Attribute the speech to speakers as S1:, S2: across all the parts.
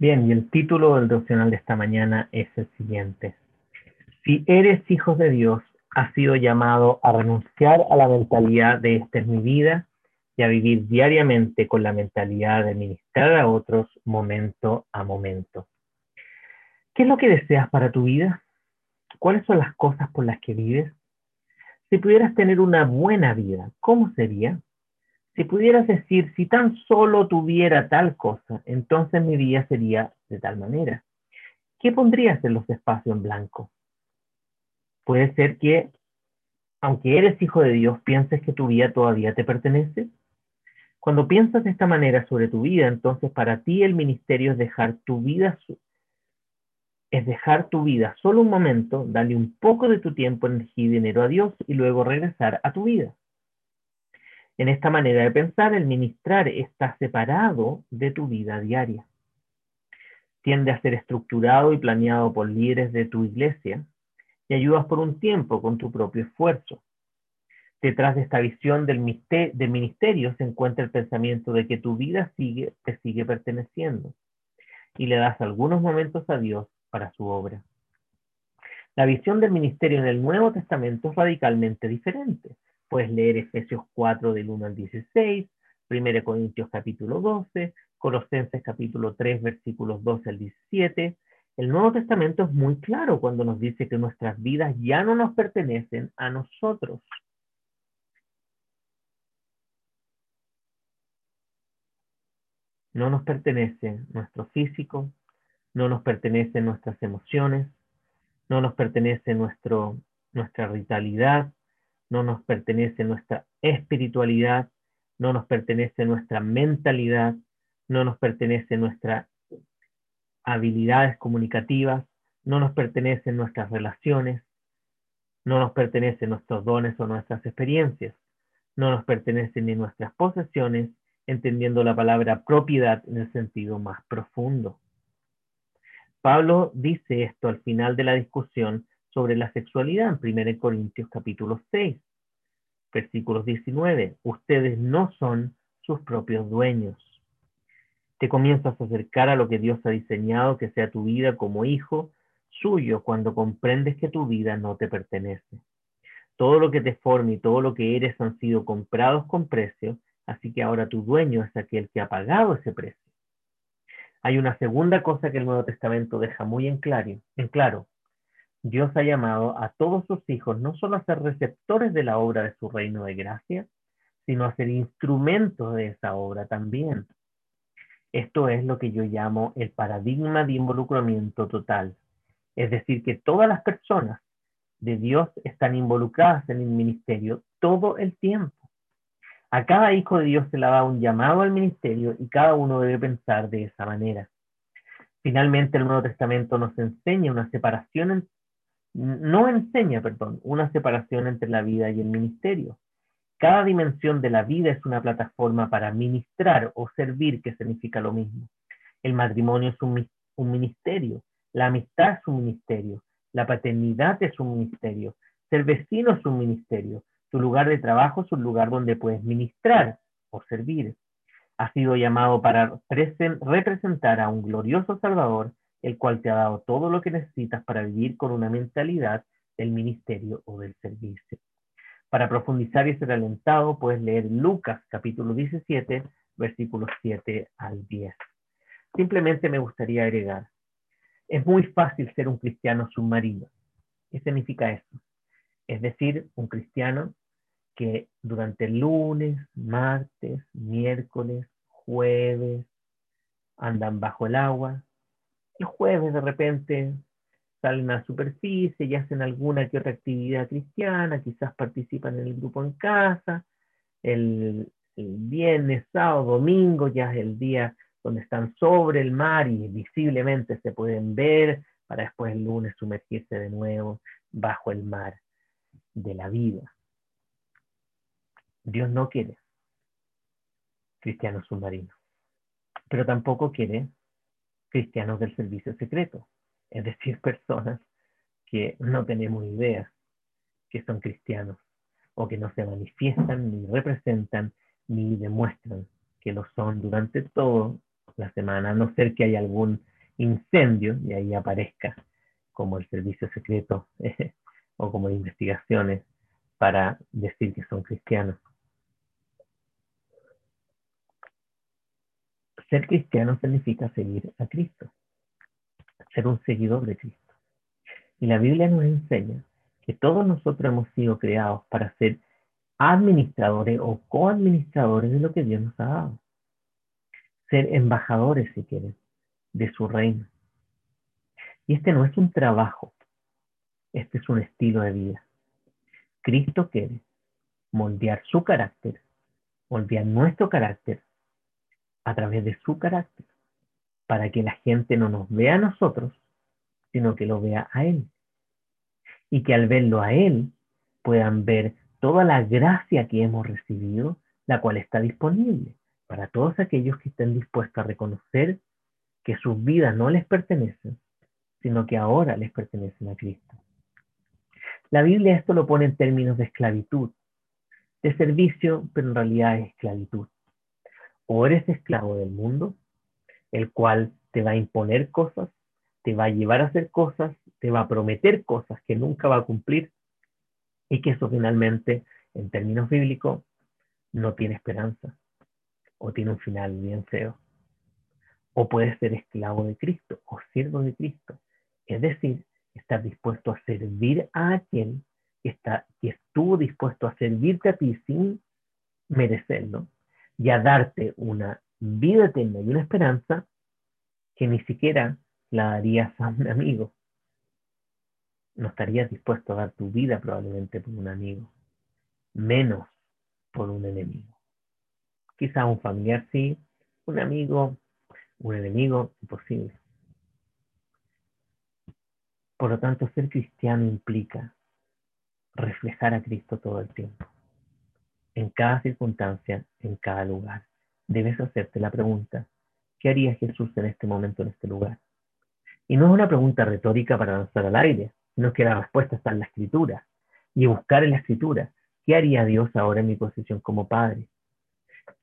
S1: Bien, y el título del devocional de esta mañana es el siguiente. Si eres hijo de Dios, has sido llamado a renunciar a la mentalidad de esta es mi vida y a vivir diariamente con la mentalidad de ministrar a otros momento a momento. ¿Qué es lo que deseas para tu vida? ¿Cuáles son las cosas por las que vives? Si pudieras tener una buena vida, ¿cómo sería? Si pudieras decir, si tan solo tuviera tal cosa, entonces mi vida sería de tal manera. ¿Qué pondrías en los espacios en blanco? Puede ser que, aunque eres hijo de Dios, pienses que tu vida todavía te pertenece. Cuando piensas de esta manera sobre tu vida, entonces para ti el ministerio es dejar tu vida es dejar tu vida solo un momento, darle un poco de tu tiempo, energía y dinero a Dios y luego regresar a tu vida. En esta manera de pensar, el ministrar está separado de tu vida diaria. Tiende a ser estructurado y planeado por líderes de tu iglesia y ayudas por un tiempo con tu propio esfuerzo. Detrás de esta visión del ministerio se encuentra el pensamiento de que tu vida te sigue perteneciendo y le das algunos momentos a Dios para su obra. La visión del ministerio en el Nuevo Testamento es radicalmente diferente. Puedes leer Efesios 4 del 1 al 16, 1 Corintios capítulo 12, Colosenses capítulo 3 versículos 12 al 17. El Nuevo Testamento es muy claro cuando nos dice que nuestras vidas ya no nos pertenecen a nosotros. No nos pertenece nuestro físico, no nos pertenecen nuestras emociones, no nos pertenece nuestro, nuestra vitalidad, no nos pertenece nuestra espiritualidad, no nos pertenece nuestra mentalidad, no nos pertenece nuestras habilidades comunicativas, no nos pertenecen nuestras relaciones, no nos pertenecen nuestros dones o nuestras experiencias, no nos pertenecen ni nuestras posesiones, entendiendo la palabra propiedad en el sentido más profundo. Pablo dice esto al final de la discusión sobre la sexualidad en 1 Corintios capítulo 6, versículos 19. Ustedes no son sus propios dueños. Te comienzas a acercar a lo que Dios ha diseñado que sea tu vida como hijo suyo cuando comprendes que tu vida no te pertenece. Todo lo que te forma y todo lo que eres han sido comprados con precio, así que ahora tu dueño es aquel que ha pagado ese precio. Hay una segunda cosa que el Nuevo Testamento deja muy en claro, en claro Dios ha llamado a todos sus hijos no solo a ser receptores de la obra de su reino de gracia, sino a ser instrumentos de esa obra también. Esto es lo que yo llamo el paradigma de involucramiento total. Es decir, que todas las personas de Dios están involucradas en el ministerio todo el tiempo. A cada hijo de Dios se le da un llamado al ministerio y cada uno debe pensar de esa manera. Finalmente, el Nuevo Testamento nos enseña una separación no enseña, perdón, una separación entre la vida y el ministerio. Cada dimensión de la vida es una plataforma para ministrar o servir, que significa lo mismo. El matrimonio es un, un ministerio, la amistad es un ministerio, la paternidad es un ministerio, ser vecino es un ministerio, tu lugar de trabajo es un lugar donde puedes ministrar o servir. Has sido llamado para representar a un glorioso Salvador el cual te ha dado todo lo que necesitas para vivir con una mentalidad del ministerio o del servicio. Para profundizar y ser alentado, puedes leer Lucas capítulo 17, versículos 7 al 10. Simplemente me gustaría agregar, es muy fácil ser un cristiano submarino. ¿Qué significa eso? Es decir, un cristiano que durante lunes, martes, miércoles, jueves, andan bajo el agua, el jueves de repente salen a superficie y hacen alguna que otra actividad cristiana, quizás participan en el grupo en casa, el, el viernes, sábado, domingo ya es el día donde están sobre el mar y visiblemente se pueden ver para después el lunes sumergirse de nuevo bajo el mar de la vida. Dios no quiere cristianos submarinos, pero tampoco quiere cristianos del servicio secreto, es decir, personas que no tenemos idea que son cristianos o que no se manifiestan ni representan ni demuestran que lo son durante toda la semana, a no ser que haya algún incendio y ahí aparezca como el servicio secreto o como investigaciones para decir que son cristianos. Ser cristiano significa seguir a Cristo, ser un seguidor de Cristo. Y la Biblia nos enseña que todos nosotros hemos sido creados para ser administradores o coadministradores de lo que Dios nos ha dado. Ser embajadores, si quieren, de su reino. Y este no es un trabajo, este es un estilo de vida. Cristo quiere moldear su carácter, moldear nuestro carácter a través de su carácter, para que la gente no nos vea a nosotros, sino que lo vea a Él. Y que al verlo a Él puedan ver toda la gracia que hemos recibido, la cual está disponible para todos aquellos que estén dispuestos a reconocer que sus vidas no les pertenecen, sino que ahora les pertenecen a Cristo. La Biblia esto lo pone en términos de esclavitud, de servicio, pero en realidad es esclavitud. O eres esclavo del mundo, el cual te va a imponer cosas, te va a llevar a hacer cosas, te va a prometer cosas que nunca va a cumplir y que eso finalmente, en términos bíblicos, no tiene esperanza o tiene un final bien feo. O puedes ser esclavo de Cristo o siervo de Cristo. Es decir, estar dispuesto a servir a aquel que, está, que estuvo dispuesto a servirte a ti sin merecerlo y a darte una vida eterna y una esperanza que ni siquiera la darías a un amigo. No estarías dispuesto a dar tu vida probablemente por un amigo, menos por un enemigo. Quizá un familiar sí, un amigo, un enemigo, imposible. Por lo tanto, ser cristiano implica reflejar a Cristo todo el tiempo. En cada circunstancia, en cada lugar, debes hacerte la pregunta, ¿qué haría Jesús en este momento, en este lugar? Y no es una pregunta retórica para lanzar al aire, sino que la respuesta está en la escritura. Y buscar en la escritura, ¿qué haría Dios ahora en mi posición como padre?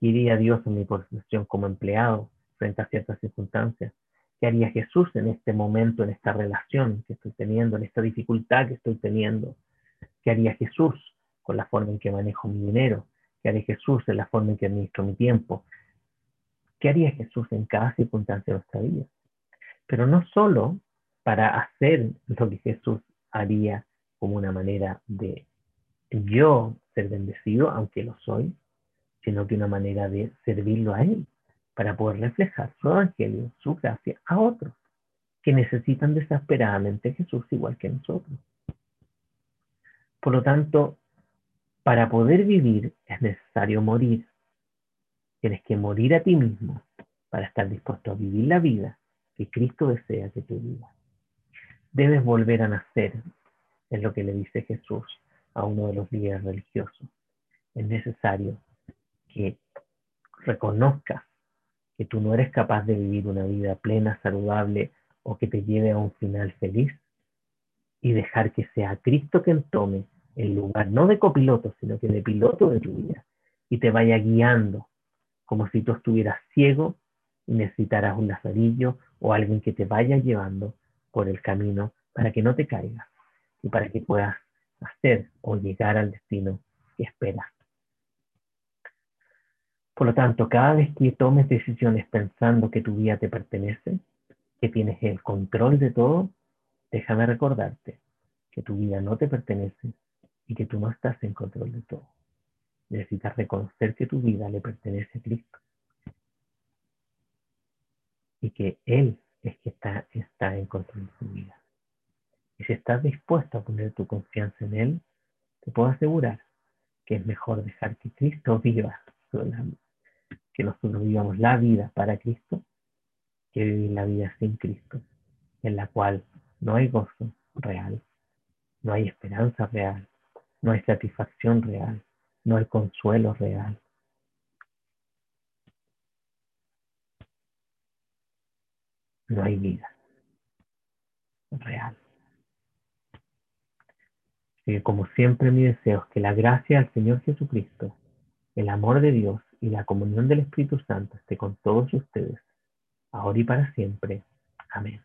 S1: ¿Qué haría Dios en mi posición como empleado frente a ciertas circunstancias? ¿Qué haría Jesús en este momento, en esta relación que estoy teniendo, en esta dificultad que estoy teniendo? ¿Qué haría Jesús con la forma en que manejo mi dinero? ¿Qué haría Jesús en la forma en que administro mi tiempo? ¿Qué haría Jesús en cada circunstancia de nuestra vida? Pero no solo para hacer lo que Jesús haría como una manera de yo ser bendecido, aunque lo soy, sino que una manera de servirlo a Él para poder reflejar su evangelio, su gracia a otros que necesitan desesperadamente a Jesús igual que nosotros. Por lo tanto, para poder vivir es necesario morir. Tienes que morir a ti mismo para estar dispuesto a vivir la vida que Cristo desea que tú vivas. Debes volver a nacer, es lo que le dice Jesús a uno de los líderes religiosos. Es necesario que reconozcas que tú no eres capaz de vivir una vida plena, saludable o que te lleve a un final feliz y dejar que sea Cristo quien tome el lugar, no de copiloto, sino que de piloto de tu vida y te vaya guiando como si tú estuvieras ciego y necesitaras un lazarillo o alguien que te vaya llevando por el camino para que no te caigas y para que puedas hacer o llegar al destino que esperas. Por lo tanto, cada vez que tomes decisiones pensando que tu vida te pertenece, que tienes el control de todo, déjame recordarte que tu vida no te pertenece y que tú no estás en control de todo. Necesitas reconocer que tu vida le pertenece a Cristo y que Él es que está, está en control de tu vida.
S2: Y si estás dispuesto a poner tu confianza en Él, te puedo asegurar que es mejor dejar que Cristo viva, que nosotros vivamos la vida para Cristo, que vivir la vida sin Cristo, en la cual no hay gozo real, no hay esperanza real, no hay satisfacción real, no hay consuelo real. No hay vida real. Como siempre mi deseo es que la gracia del Señor Jesucristo, el amor de Dios y la comunión del Espíritu Santo esté con todos ustedes, ahora y para siempre. Amén.